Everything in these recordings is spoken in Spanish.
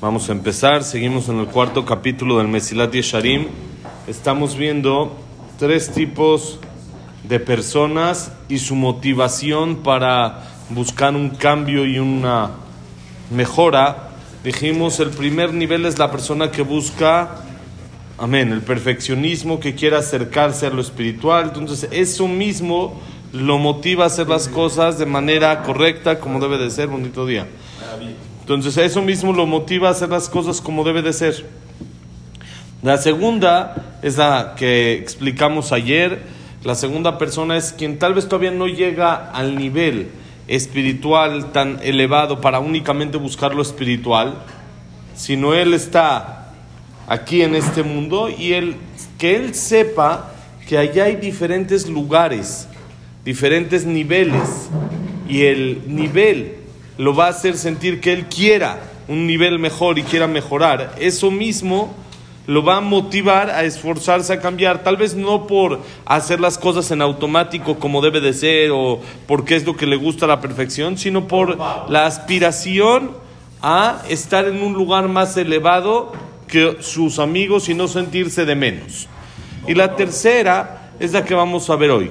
Vamos a empezar. Seguimos en el cuarto capítulo del Mesilat Yesharim. Estamos viendo tres tipos de personas y su motivación para buscar un cambio y una mejora. Dijimos, el primer nivel es la persona que busca, amén, el perfeccionismo, que quiere acercarse a lo espiritual. Entonces, eso mismo lo motiva a hacer las cosas de manera correcta, como debe de ser. Bonito día. Entonces, eso mismo lo motiva a hacer las cosas como debe de ser. La segunda es la que explicamos ayer. La segunda persona es quien tal vez todavía no llega al nivel espiritual tan elevado para únicamente buscar lo espiritual, sino él está aquí en este mundo y él, que él sepa que allá hay diferentes lugares diferentes niveles y el nivel lo va a hacer sentir que él quiera un nivel mejor y quiera mejorar. Eso mismo lo va a motivar a esforzarse a cambiar, tal vez no por hacer las cosas en automático como debe de ser o porque es lo que le gusta a la perfección, sino por la aspiración a estar en un lugar más elevado que sus amigos y no sentirse de menos. Y la tercera es la que vamos a ver hoy.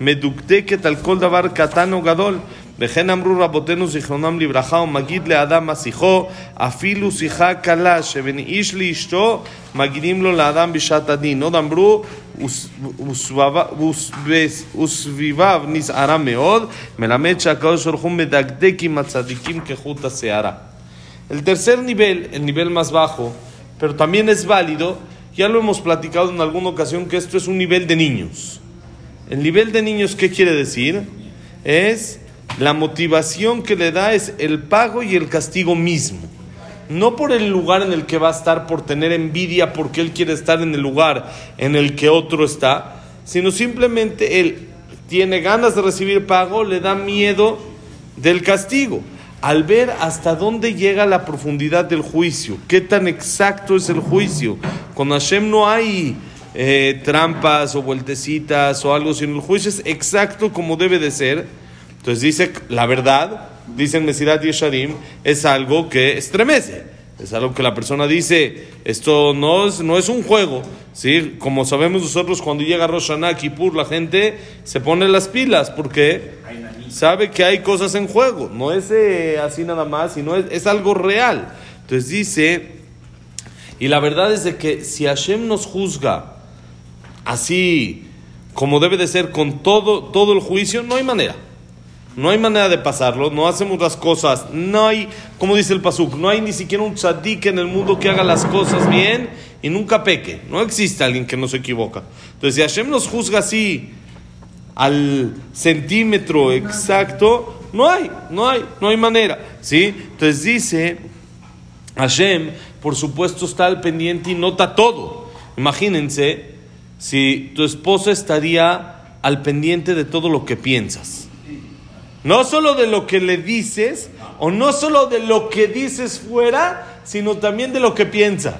מדוקדקת על כל דבר קטן או גדול. וכן אמרו רבותינו זיכרונם לברכה, ומגיד לאדם מסיחו, אפילו שיחה קלה שבין איש לאשתו, מגידים לו לאדם בשעת הדין. עוד אמרו, וסביביו נסערה מאוד, מלמד שהקדוש ברוך הוא מדקדק עם הצדיקים כחוט השערה. El tercer nivel, el nivel más bajo, pero también es válido, ya lo hemos platicado en alguna ocasión que esto es un nivel de niños. El nivel de niños, ¿qué quiere decir? Es la motivación que le da es el pago y el castigo mismo. No por el lugar en el que va a estar, por tener envidia, porque él quiere estar en el lugar en el que otro está, sino simplemente él tiene ganas de recibir pago, le da miedo del castigo. Al ver hasta dónde llega la profundidad del juicio, qué tan exacto es el juicio. Con Hashem no hay eh, trampas o vueltecitas o algo, sino el juicio es exacto como debe de ser. Entonces dice, la verdad, dice Mesirat Yesharim, es algo que estremece. Es algo que la persona dice, esto no es, no es un juego. ¿sí? Como sabemos nosotros, cuando llega Rosh Hashanah, Kippur, la gente se pone las pilas porque sabe que hay cosas en juego. No es eh, así nada más, sino es, es algo real. Entonces dice, y la verdad es de que si Hashem nos juzga así como debe de ser con todo, todo el juicio, no hay manera. No hay manera de pasarlo, no hacemos las cosas, no hay, como dice el Pasuk, no hay ni siquiera un tzadik en el mundo que haga las cosas bien y nunca peque. No existe alguien que no se equivoca. Entonces, si Hashem nos juzga así, al centímetro exacto, no hay, no hay, no hay manera. ¿sí? Entonces dice, Hashem, por supuesto, está al pendiente y nota todo. Imagínense si tu esposa estaría al pendiente de todo lo que piensas. No solo de lo que le dices, o no solo de lo que dices fuera, sino también de lo que piensa.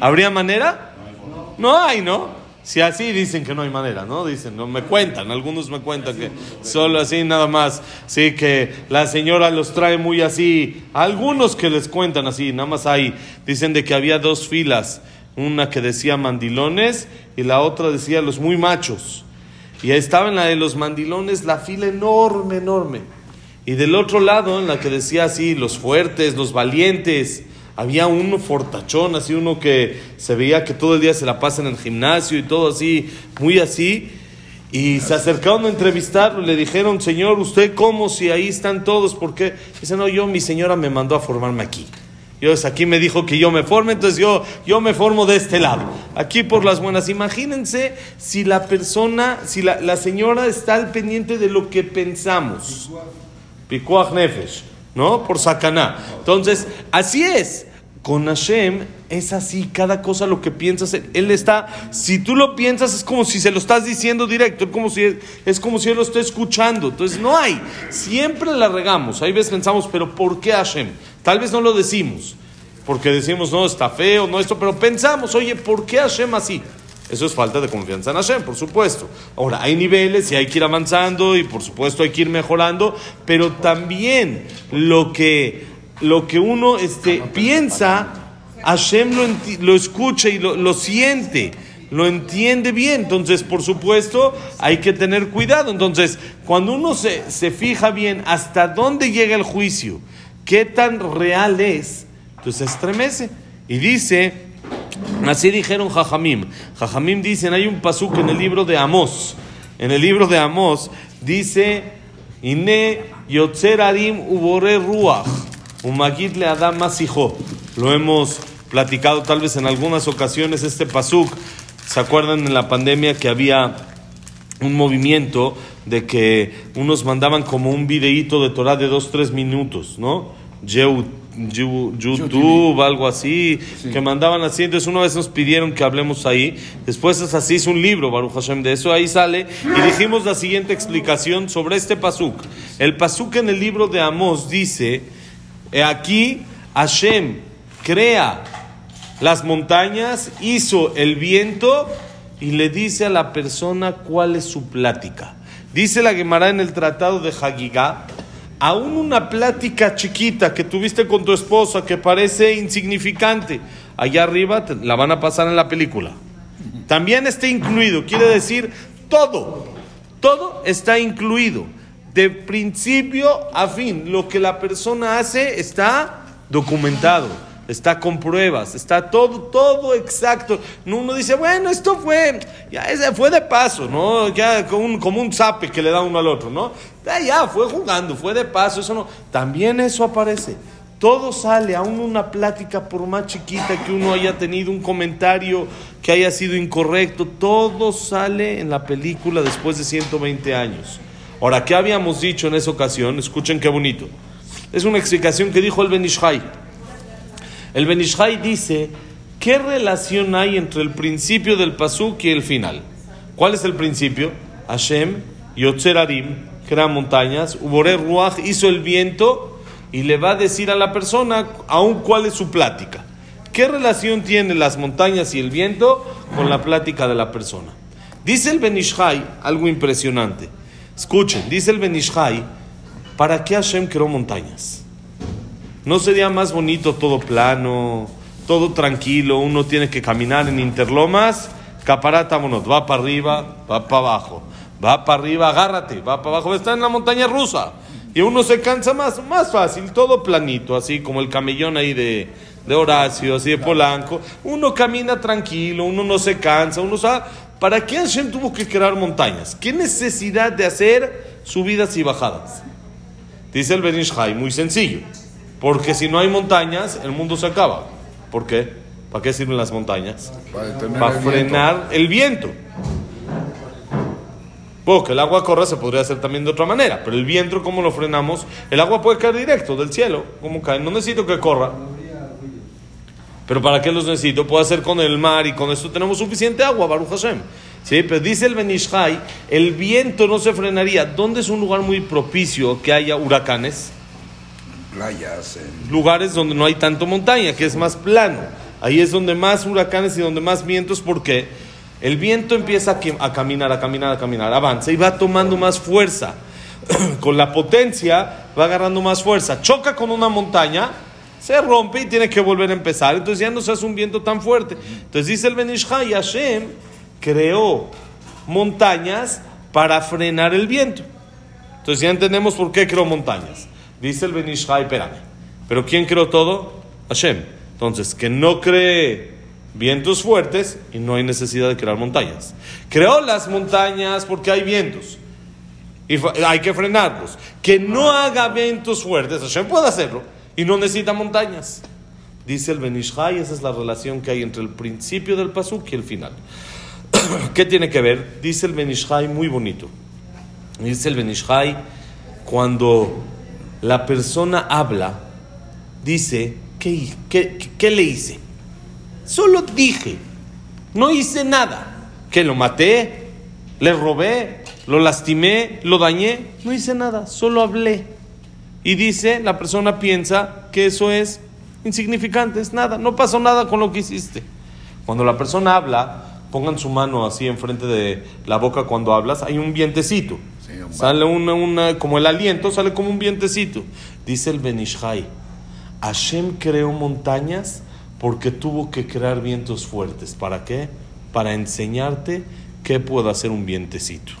¿Habría manera? No hay, ¿no? Si así dicen que no hay manera, ¿no? Dicen, no me cuentan, algunos me cuentan que solo así nada más, sí que la señora los trae muy así, algunos que les cuentan así, nada más hay, dicen de que había dos filas, una que decía mandilones y la otra decía los muy machos. Y ahí estaba en la de los mandilones la fila enorme, enorme. Y del otro lado, en la que decía así, los fuertes, los valientes, había uno fortachón, así uno que se veía que todo el día se la pasa en el gimnasio y todo así, muy así. Y se acercaron a entrevistarlo y le dijeron, Señor, ¿usted cómo si ahí están todos? ¿Por qué? Dice, no, yo, mi señora me mandó a formarme aquí. Dios aquí me dijo que yo me forme, entonces yo, yo me formo de este lado. Aquí por las buenas. Imagínense si la persona, si la, la señora está al pendiente de lo que pensamos. Pikuach Nefesh. ¿no? Por sacaná. Entonces, así es. Con Hashem es así, cada cosa lo que piensas, él está, si tú lo piensas es como si se lo estás diciendo directo, es como si, es como si él lo esté escuchando. Entonces no hay, siempre la regamos. Hay veces pensamos, pero ¿por qué Hashem? Tal vez no lo decimos, porque decimos, no, está feo, no esto, pero pensamos, oye, ¿por qué Hashem así? Eso es falta de confianza en Hashem, por supuesto. Ahora, hay niveles y hay que ir avanzando y por supuesto hay que ir mejorando, pero también lo que, lo que uno este, piensa, Hashem lo, lo escucha y lo, lo siente lo entiende bien. Entonces, por supuesto, hay que tener cuidado. Entonces, cuando uno se, se, fija bien hasta dónde llega el juicio, qué tan real es, entonces estremece. Y dice, Así dijeron Jajamim. Jajamim dicen, hay un pasuk en el libro de Amós. En el libro de Amós dice, Ine yotzer arim ubore ruach, umagit le adam masijo. Lo hemos platicado tal vez en algunas ocasiones este pasuk. ¿Se acuerdan en la pandemia que había un movimiento de que unos mandaban como un videíto de Torah de dos, tres minutos, ¿no? YouTube, algo así, que mandaban así. Entonces, una vez nos pidieron que hablemos ahí. Después, es así, es un libro, Baruch Hashem, de eso ahí sale. Y dijimos la siguiente explicación sobre este pasuk. El pasuk en el libro de Amos dice: aquí Hashem crea las montañas, hizo el viento y le dice a la persona cuál es su plática. Dice la Gemara en el tratado de Hagigah aún una plática chiquita que tuviste con tu esposa que parece insignificante, allá arriba la van a pasar en la película. También está incluido, quiere decir todo, todo está incluido, de principio a fin. Lo que la persona hace está documentado está con pruebas, está todo, todo exacto. Uno dice, bueno, esto fue, ya ese fue de paso, ¿no? Ya como un, como un zape que le da uno al otro, ¿no? Ya, ya, fue jugando, fue de paso, eso no. También eso aparece. Todo sale, aún una plática, por más chiquita que uno haya tenido, un comentario que haya sido incorrecto, todo sale en la película después de 120 años. Ahora, ¿qué habíamos dicho en esa ocasión? Escuchen qué bonito. Es una explicación que dijo el Benishai. El Benishai dice, ¿qué relación hay entre el principio del pasuk y el final? ¿Cuál es el principio? Hashem, Yotzer Arim, crea montañas, Ubore Ruach hizo el viento y le va a decir a la persona aún cuál es su plática. ¿Qué relación tienen las montañas y el viento con la plática de la persona? Dice el Benishai algo impresionante. Escuchen, dice el Benishai, ¿para qué Hashem creó montañas? ¿No sería más bonito todo plano, todo tranquilo? Uno tiene que caminar en interlomas, caparata, va para arriba, va para abajo, va para arriba, agárrate, va para abajo, está en la montaña rusa. Y uno se cansa más, más fácil, todo planito, así como el camellón ahí de, de Horacio, así de Polanco. Uno camina tranquilo, uno no se cansa, uno sabe. ¿Para qué Hashem tuvo que crear montañas? ¿Qué necesidad de hacer subidas y bajadas? Dice el Benishai, muy sencillo. Porque si no hay montañas, el mundo se acaba. ¿Por qué? ¿Para qué sirven las montañas? Para, frenar el viento. Porque el agua corra se podría hacer también de otra manera, pero el viento, ¿cómo lo frenamos? El agua puede caer directo del cielo. ¿Cómo cae? No necesito que corra. Pero ¿para qué los necesito? Puedo hacer con el mar y con esto tenemos suficiente agua, Baruch Hashem. Sí, pero dice el Benishai, el viento no se frenaría. ¿Dónde es un lugar muy propicio que haya huracanes? Playas. Lugares donde no hay tanto montaña, que es más plano. Ahí es donde más huracanes y donde más vientos, porque el viento empieza a, caminar, a caminar, a caminar, avanza y va tomando más fuerza. con la potencia va agarrando más fuerza. Choca con una montaña, se rompe y tiene que volver a empezar. Entonces ya no se hace un viento tan fuerte. Entonces dice el Benishai, Hashem creó montañas para frenar el viento. Entonces ya entendemos por qué creó montañas. Dice el Benishai, espérame. ¿Pero quién creó todo? Hashem. Entonces, que no cree vientos fuertes y no hay necesidad de crear montañas. Creó las montañas porque hay vientos y hay que frenarlos. Que no haga vientos fuertes, Hashem puede hacerlo y no necesita montañas. Dice el Benishai, esa es la relación que hay entre el principio del pasuk y el final. ¿Qué tiene que ver? Dice el Benishai muy bonito. Dice el Benishai, cuando la persona habla, dice, ¿qué, le hice? Solo dije, no hice nada. ¿Que lo maté? ¿Le robé? ¿Lo lastimé? ¿Lo dañé? No hice nada, solo hablé. Y dice, la persona piensa que eso es insignificante, es nada, no pasó nada con lo que hiciste. Cuando la persona habla, pongan su mano así enfrente de la boca cuando hablas, hay un vientecito. Sale una, una, como el aliento, sale como un vientecito. Dice el Benishai, Hashem creó montañas porque tuvo que crear vientos fuertes. ¿Para qué? Para enseñarte qué puede hacer un vientecito.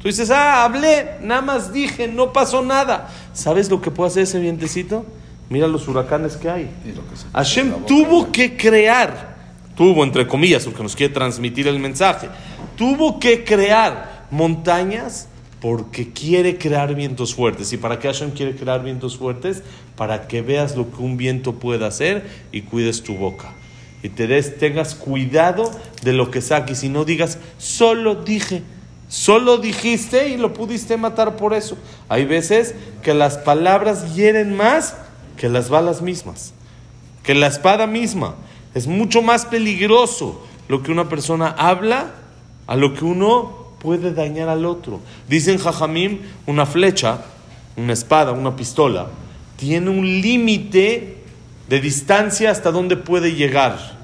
Tú dices, ah, hablé, nada más dije, no pasó nada. ¿Sabes lo que puede hacer ese vientecito? Mira los huracanes que hay. Que Hashem tuvo que crear, tuvo entre comillas, porque nos quiere transmitir el mensaje, tuvo que crear montañas porque quiere crear vientos fuertes. ¿Y para qué Hashem quiere crear vientos fuertes? Para que veas lo que un viento puede hacer y cuides tu boca. Y te des, tengas cuidado de lo que saques y no digas, solo dije. Solo dijiste y lo pudiste matar por eso. Hay veces que las palabras hieren más que las balas mismas que la espada misma. Es mucho más peligroso lo que una persona habla a lo que uno puede dañar al otro. Dicen Jajamim, una flecha, una espada, una pistola, tiene un límite de distancia hasta donde puede llegar.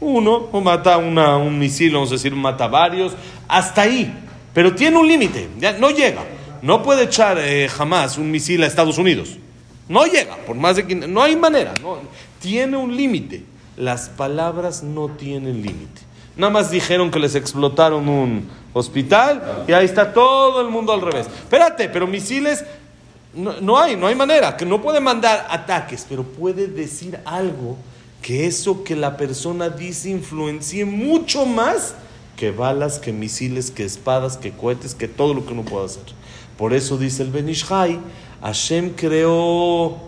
Uno o mata una, un misil, vamos a decir, mata varios, hasta ahí. Pero tiene un límite, no llega. No puede echar eh, jamás un misil a Estados Unidos. No llega, por más de que... No hay manera, tiene un límite. Las palabras no tienen límite. Nada más dijeron que les explotaron un hospital y ahí está todo el mundo al revés. Espérate, pero misiles no, no hay, no hay manera, que no puede mandar ataques, pero puede decir algo que eso que la persona dice influencie mucho más que balas, que misiles, que espadas, que cohetes, que todo lo que uno pueda hacer. Por eso dice el Benishai, Hashem creó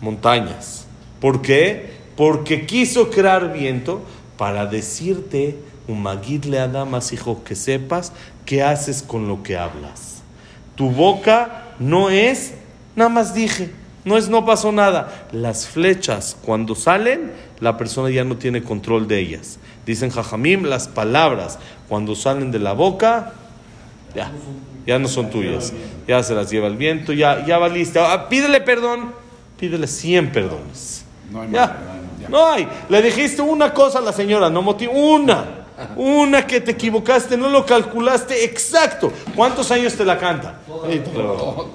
montañas. ¿Por qué? Porque quiso crear viento para decirte, Umagid le Adamas, hijo, que sepas qué haces con lo que hablas. Tu boca no es, nada más dije, no es, no pasó nada. Las flechas, cuando salen, la persona ya no tiene control de ellas. Dicen Jajamim, las palabras, cuando salen de la boca, ya, ya no son tuyas. Ya se las lleva el viento, ya, ya valiste. Ah, pídele perdón, pídele 100 perdones. No hay Ya. manera, ya. No hay. Le dijiste una cosa a la señora, no motiv Una. Una que te equivocaste, no lo calculaste exacto. ¿Cuántos años te la canta?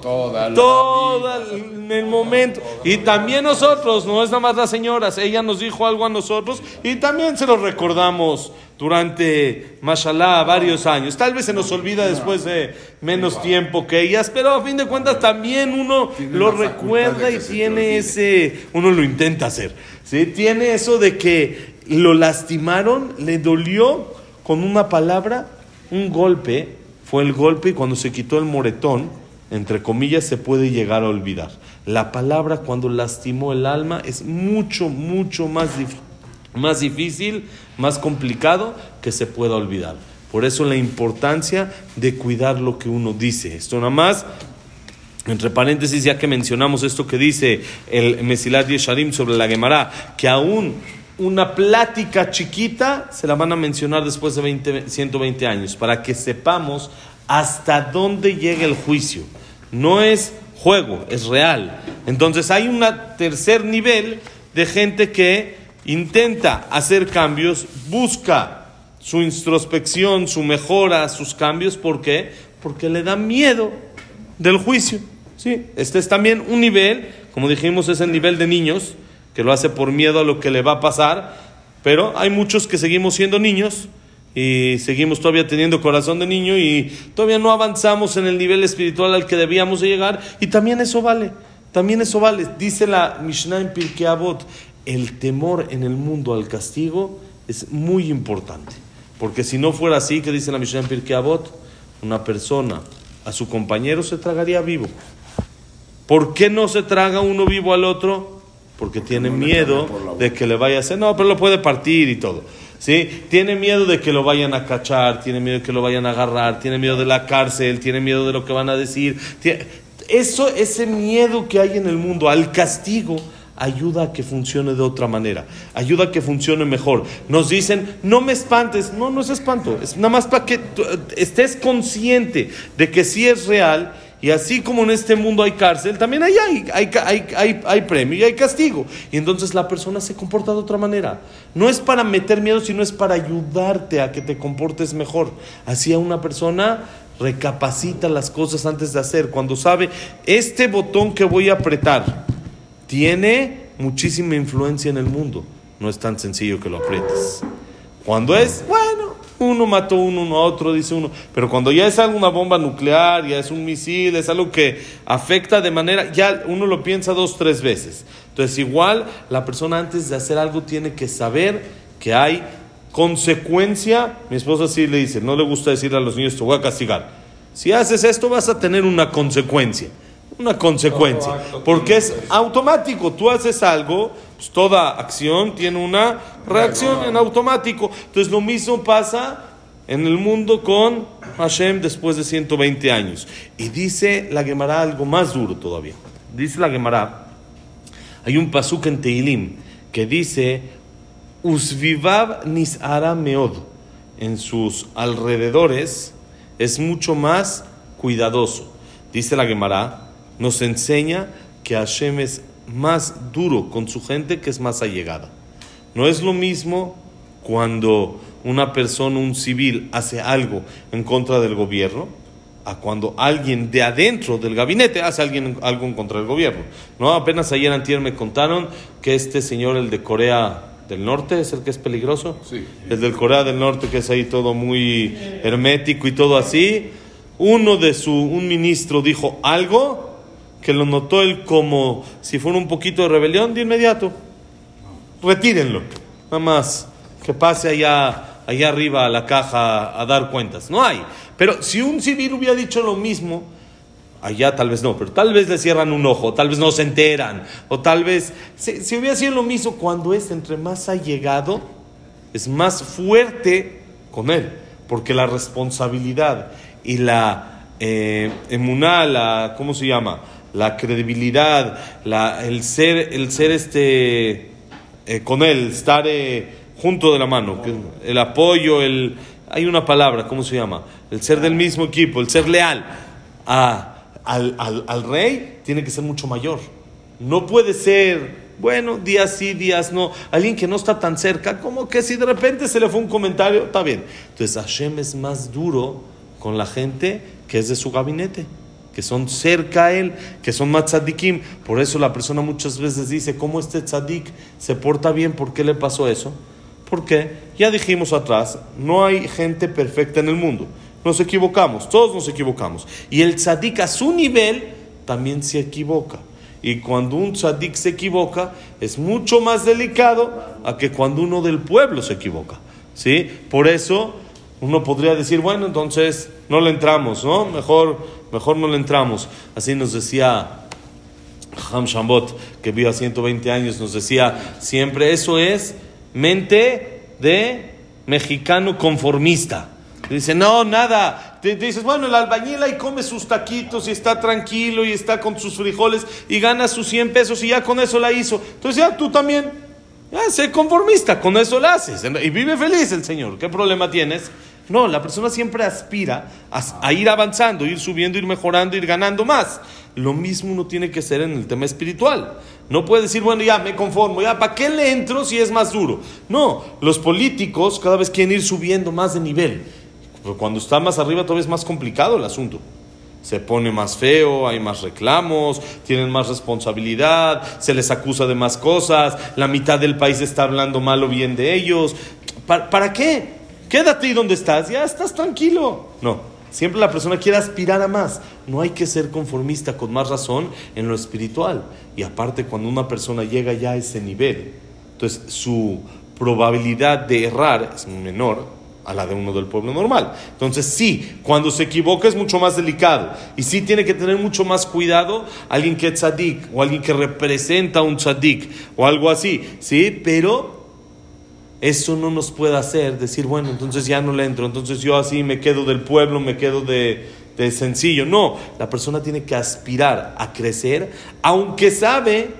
Toda la Toda en el momento. Y también nosotros, no es nada más las señoras, ella nos dijo algo a nosotros y también se lo recordamos durante, mashallah, varios años. Tal vez se nos olvida después de menos tiempo que ellas, pero a fin de cuentas también uno lo recuerda y tiene ese, uno lo intenta hacer. ¿sí? Tiene eso de que lo lastimaron, le dolió con una palabra, un golpe, fue el golpe y cuando se quitó el moretón, entre comillas, se puede llegar a olvidar. La palabra cuando lastimó el alma es mucho, mucho más, dif- más difícil, más complicado que se pueda olvidar. Por eso la importancia de cuidar lo que uno dice. Esto nada más entre paréntesis, ya que mencionamos esto que dice el Mesilat Yesharim sobre la Gemara, que aún una plática chiquita se la van a mencionar después de 20, 120 años, para que sepamos hasta dónde llega el juicio. No es juego, es real. Entonces hay un tercer nivel de gente que intenta hacer cambios, busca su introspección, su mejora, sus cambios. ¿Por qué? Porque le da miedo del juicio. ¿sí? Este es también un nivel, como dijimos, es el nivel de niños, que lo hace por miedo a lo que le va a pasar, pero hay muchos que seguimos siendo niños y seguimos todavía teniendo corazón de niño y todavía no avanzamos en el nivel espiritual al que debíamos de llegar y también eso vale, también eso vale. Dice la Mishnah en Pirkei Avot, el temor en el mundo al castigo es muy importante, porque si no fuera así, que dice la Mishnah en Pirkei Avot, una persona a su compañero se tragaría vivo. ¿Por qué no se traga uno vivo al otro? Porque tiene miedo de que le vaya a hacer. No, pero lo puede partir y todo. ¿Sí? Tiene miedo de que lo vayan a cachar, tiene miedo de que lo vayan a agarrar, tiene miedo de la cárcel, tiene miedo de lo que van a decir. Eso, ese miedo que hay en el mundo al castigo, ayuda a que funcione de otra manera, ayuda a que funcione mejor. Nos dicen, no me espantes, no, no es espanto, es nada más para que estés consciente de que sí es real y así como en este mundo hay cárcel, también hay, hay, hay, hay, premio y hay castigo. Y entonces la persona se comporta de otra manera. No es para meter miedo, sino es para ayudarte a que te comportes mejor. Así a una persona recapacita las cosas antes de hacer. Cuando sabe, este botón que voy a apretar tiene muchísima influencia en el mundo. No es tan sencillo que lo aprietes. Cuando es, uno mató uno, uno a otro, dice uno. Pero cuando ya es alguna bomba nuclear, ya es un misil, es algo que afecta de manera, ya uno lo piensa dos, tres veces. Entonces igual la persona antes de hacer algo tiene que saber que hay consecuencia. Mi esposa sí le dice, no le gusta decirle a los niños, te voy a castigar. Si haces esto vas a tener una consecuencia. Una consecuencia. Porque es automático. Tú haces algo, pues toda acción tiene una reacción en automático. Entonces lo mismo pasa en el mundo con Hashem después de 120 años. Y dice la Gemara algo más duro todavía. Dice la Gemara, hay un pasuk en Teilim que dice, Usvivav nisara meod. En sus alrededores es mucho más cuidadoso. Dice la Gemara, nos enseña que Hashem es más duro con su gente que es más allegada. No es lo mismo cuando una persona, un civil, hace algo en contra del gobierno, a cuando alguien de adentro del gabinete hace alguien, algo en contra del gobierno. No, apenas ayer antier me contaron que este señor, el de Corea del Norte, es el que es peligroso. Sí. El del Corea del Norte, que es ahí todo muy hermético y todo así. Uno de su, un ministro dijo algo que lo notó él como si fuera un poquito de rebelión de inmediato. Retírenlo. Nada más que pase allá, allá arriba a la caja a dar cuentas. No hay. Pero si un civil hubiera dicho lo mismo, allá tal vez no, pero tal vez le cierran un ojo, tal vez no se enteran, o tal vez, si, si hubiera sido lo mismo, cuando es entre más allegado, es más fuerte con él, porque la responsabilidad y la eh, emuná, la, ¿cómo se llama? La credibilidad, el ser, el ser este, eh, con él, estar eh, junto de la mano, el apoyo, el, hay una palabra, ¿cómo se llama? El ser del mismo equipo, el ser leal a, al, al, al rey, tiene que ser mucho mayor. No puede ser, bueno, días sí, días no. Alguien que no está tan cerca, como que si de repente se le fue un comentario, está bien. Entonces Hashem es más duro con la gente que es de su gabinete, que son cerca a él, que son más tzadikim. Por eso la persona muchas veces dice, ¿cómo este tzadik se porta bien? ¿Por qué le pasó eso? Porque ya dijimos atrás, no hay gente perfecta en el mundo. Nos equivocamos, todos nos equivocamos. Y el tzadik a su nivel también se equivoca. Y cuando un tzadik se equivoca, es mucho más delicado a que cuando uno del pueblo se equivoca. ¿Sí? Por eso uno podría decir, bueno, entonces no le entramos, ¿no? Mejor, mejor no le entramos. Así nos decía Ham Shambot, que vive a 120 años, nos decía siempre, eso es mente de mexicano conformista. Dice, no, nada. Te, te dices, bueno, el albañil ahí come sus taquitos y está tranquilo y está con sus frijoles y gana sus 100 pesos y ya con eso la hizo. Entonces ya tú también, ya sé conformista, con eso la haces. Y vive feliz el Señor. ¿Qué problema tienes? No, la persona siempre aspira a, ir avanzando, ir subiendo, ir mejorando, ir ganando más. Lo mismo uno tiene que ser en el tema espiritual. No puede decir, bueno, ya me conformo, ya, ¿para qué le entro si es más duro? No, los políticos cada vez quieren ir subiendo más de nivel. Pero cuando está más arriba todavía es más complicado el asunto. Se pone más feo, hay más reclamos, tienen más responsabilidad, se les acusa de más cosas, la mitad del país está hablando mal o bien de ellos. ¿Para, para qué? Quédate ahí donde estás, ya estás tranquilo. No, siempre la persona quiere aspirar a más. No hay que ser conformista con más razón en lo espiritual. Y aparte, cuando una persona llega ya a ese nivel, entonces su probabilidad de errar es menor a la de uno del pueblo normal. Entonces sí, cuando se equivoca es mucho más delicado y sí tiene que tener mucho más cuidado alguien que es tzadik o alguien que representa un tzadik o algo así, ¿sí? Pero eso no nos puede hacer decir, bueno, entonces ya no le entro, entonces yo así me quedo del pueblo, me quedo de, de sencillo. No, la persona tiene que aspirar a crecer, aunque sabe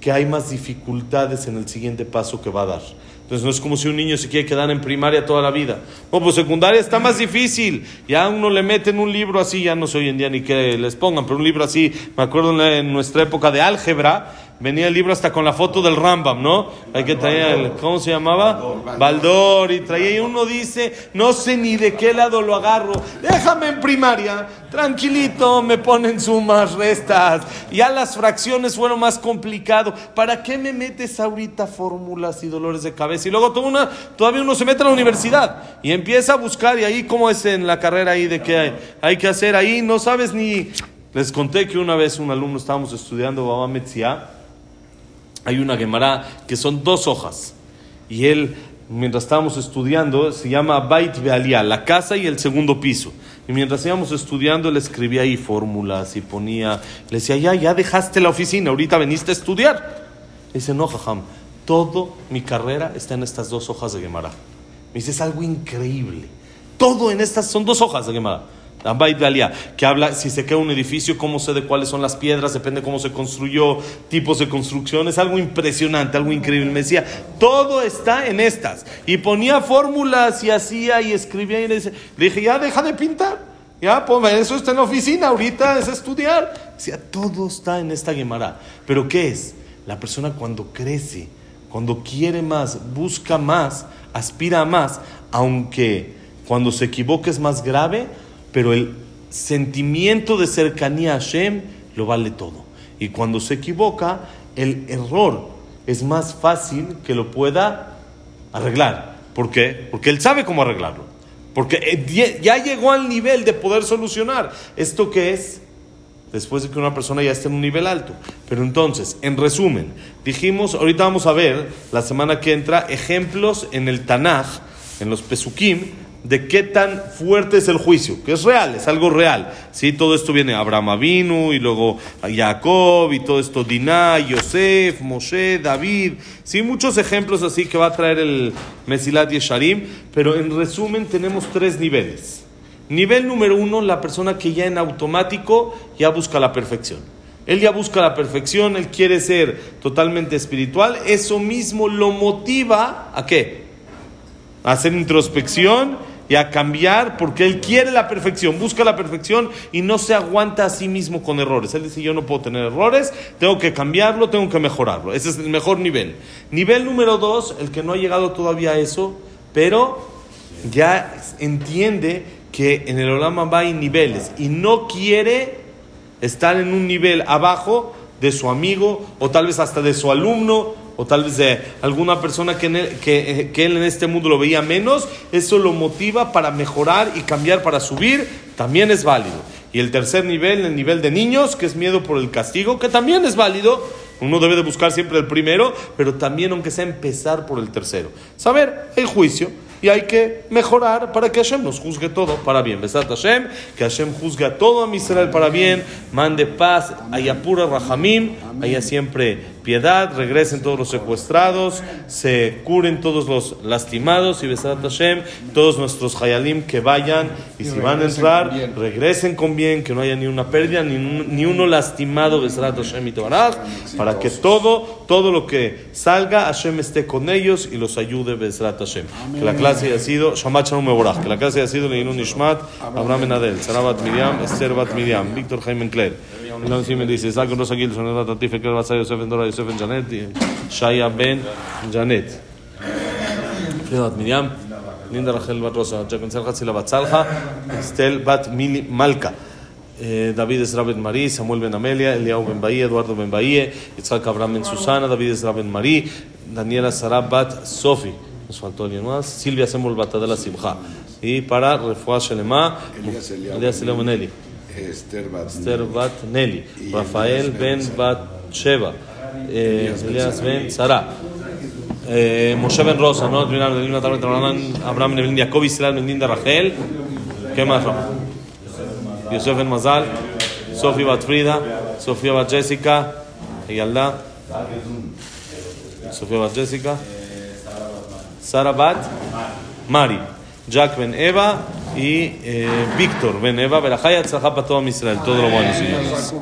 que hay más dificultades en el siguiente paso que va a dar. Entonces no es como si un niño se quiere quedar en primaria toda la vida. No, pues secundaria está más difícil. Ya uno le mete en un libro así, ya no sé hoy en día ni que les pongan, pero un libro así, me acuerdo en nuestra época de álgebra, venía el libro hasta con la foto del Rambam, ¿no? Hay que traer el, ¿cómo se llamaba? Baldor, y traía, y uno dice, no sé ni de qué lado lo agarro, déjame en primaria, tranquilito, me ponen sumas, restas, ya las fracciones fueron más complicado, ¿para qué me metes ahorita fórmulas y dolores de cabeza? Y luego toda una, todavía uno se mete a la universidad y empieza a buscar, y ahí, ¿cómo es en la carrera ahí de qué hay, hay que hacer? Ahí no sabes ni... Les conté que una vez un alumno estábamos estudiando Baba Metzia, hay una Gemara que son dos hojas. Y él, mientras estábamos estudiando, se llama Bait Bealia, la casa y el segundo piso. Y mientras íbamos estudiando, él escribía ahí fórmulas y ponía, le decía, ya, ya dejaste la oficina, ahorita veniste a estudiar. Le dice, no, jajam, todo mi carrera está en estas dos hojas de Gemara. Me dice, es algo increíble. Todo en estas, son dos hojas de Gemara. Que habla si se queda un edificio, cómo sé de cuáles son las piedras, depende cómo se construyó, tipos de construcción, es algo impresionante, algo increíble. Me decía, todo está en estas. Y ponía fórmulas y hacía y escribía y le, dije, ya deja de pintar, ya, pues eso está en la oficina, ahorita es estudiar. Decía, todo está en esta Gemara. Pero ¿qué es? La persona cuando crece, cuando quiere más, busca más, aspira a más, aunque cuando se equivoca es más grave, pero el sentimiento de cercanía a Hashem lo vale todo. Y cuando se equivoca, el error es más fácil que lo pueda arreglar. ¿Por qué? Porque él sabe cómo arreglarlo. Porque eh, ya- llegó al nivel de poder solucionar. ¿Esto qué es? Después de que una persona ya esté en un nivel alto. Pero entonces, en resumen, dijimos, ahorita vamos a ver, la semana que entra, ejemplos en el Tanaj, en los Pesukim, de qué tan fuerte es el juicio, que es real, es algo real. ¿sí? Todo esto viene Abraham Avinu y luego Jacob y todo esto Diná, Yosef, Moshe, David. Sí, muchos ejemplos así que va a traer el Mesilat Yesharim, pero en resumen tenemos tres niveles. Nivel número uno, la persona que ya en automático ya busca la perfección. Él ya busca la perfección, él quiere ser totalmente espiritual. Eso mismo lo motiva a qué? A hacer introspección y a cambiar porque él quiere la perfección, busca la perfección y no se aguanta a sí mismo con errores. Él dice, yo no puedo tener errores, tengo que cambiarlo, tengo que mejorarlo. Ese es el mejor nivel. Nivel número dos, el que no ha llegado todavía a eso, pero ya entiende que en el Olama va hay niveles y no quiere estar en un nivel abajo de su amigo o tal vez hasta de su alumno o tal vez de alguna persona que, en que, eh, que él en este mundo lo veía menos, eso lo motiva para mejorar y cambiar, para subir, también es válido. Y el tercer nivel, el nivel de niños, que es miedo por el castigo, que también es válido. Uno debe de buscar siempre el primero, pero también aunque sea empezar por el tercero. Saber el juicio y hay que mejorar para que Hashem nos juzgue todo para bien. Besat Hashem, que Hashem juzgue a todo a Israel para bien, mande paz, haya pura rahamim, haya siempre piedad, regresen todos los secuestrados, se curen todos los lastimados y Besat Hashem, todos nuestros hayalim que vayan y, Y si van a entrar, con regresen con bien, que no haya ni una pérdida, ni, ni uno lastimado, Besat Hashem y Tebaraj, para que todo, todo lo que salga, Hashem esté con ellos y los ayude, Besat Hashem. Que la clase haya sido, Shabbat Shalom Mevorach, que la clase haya sido Leinun Nishmat, Abraham Benadel, Sarah Bat Miriam, Esther Bat Miriam, Víctor Jaime Encler. Elon Simen dice, Isaac Rosa Gil, Sonet Tatif, Ekel Basay, Yosef Ben Dora, Yosef Ben Janet, y Shaya Ben Janet. Frida Bat Miriam, Linda Rachel Bat Rosa, Jacob Selja, Sila Bat Salja, Estel Bat Mili Malka. Eh, David Ezra Ben Marí, Samuel Ben Amelia, Eliau Ben Bahía, Eduardo Ben Bahía, Yitzhak Abraham Ben Susana, David Ezra Ben Marí, Daniela Sara Bat Sofi, nos faltó alguien más, Silvia Semol Bat Adela Simcha. Y para Refuah Shelema, Elías Eliau Ben Eli. Esther Bat- Esther Bat Nelly, Y Rafael Elías Ben Ben Bat Sheva, eh, Elías Ben Elías Sara. Ben Sara, eh, Moshe Ben Rosa, ¿no? Terminaron de Lina Tarot, Abraham Abraham Ben Jacob, Israel Ben Linda Rachel, ¿qué más? Rafa? Yosef Ben Mazal, Sofía Bat Frida, Sofía Bat Jessica, Y eh, Víctor Beneva, para todo Israel. Todo lo bueno, señores.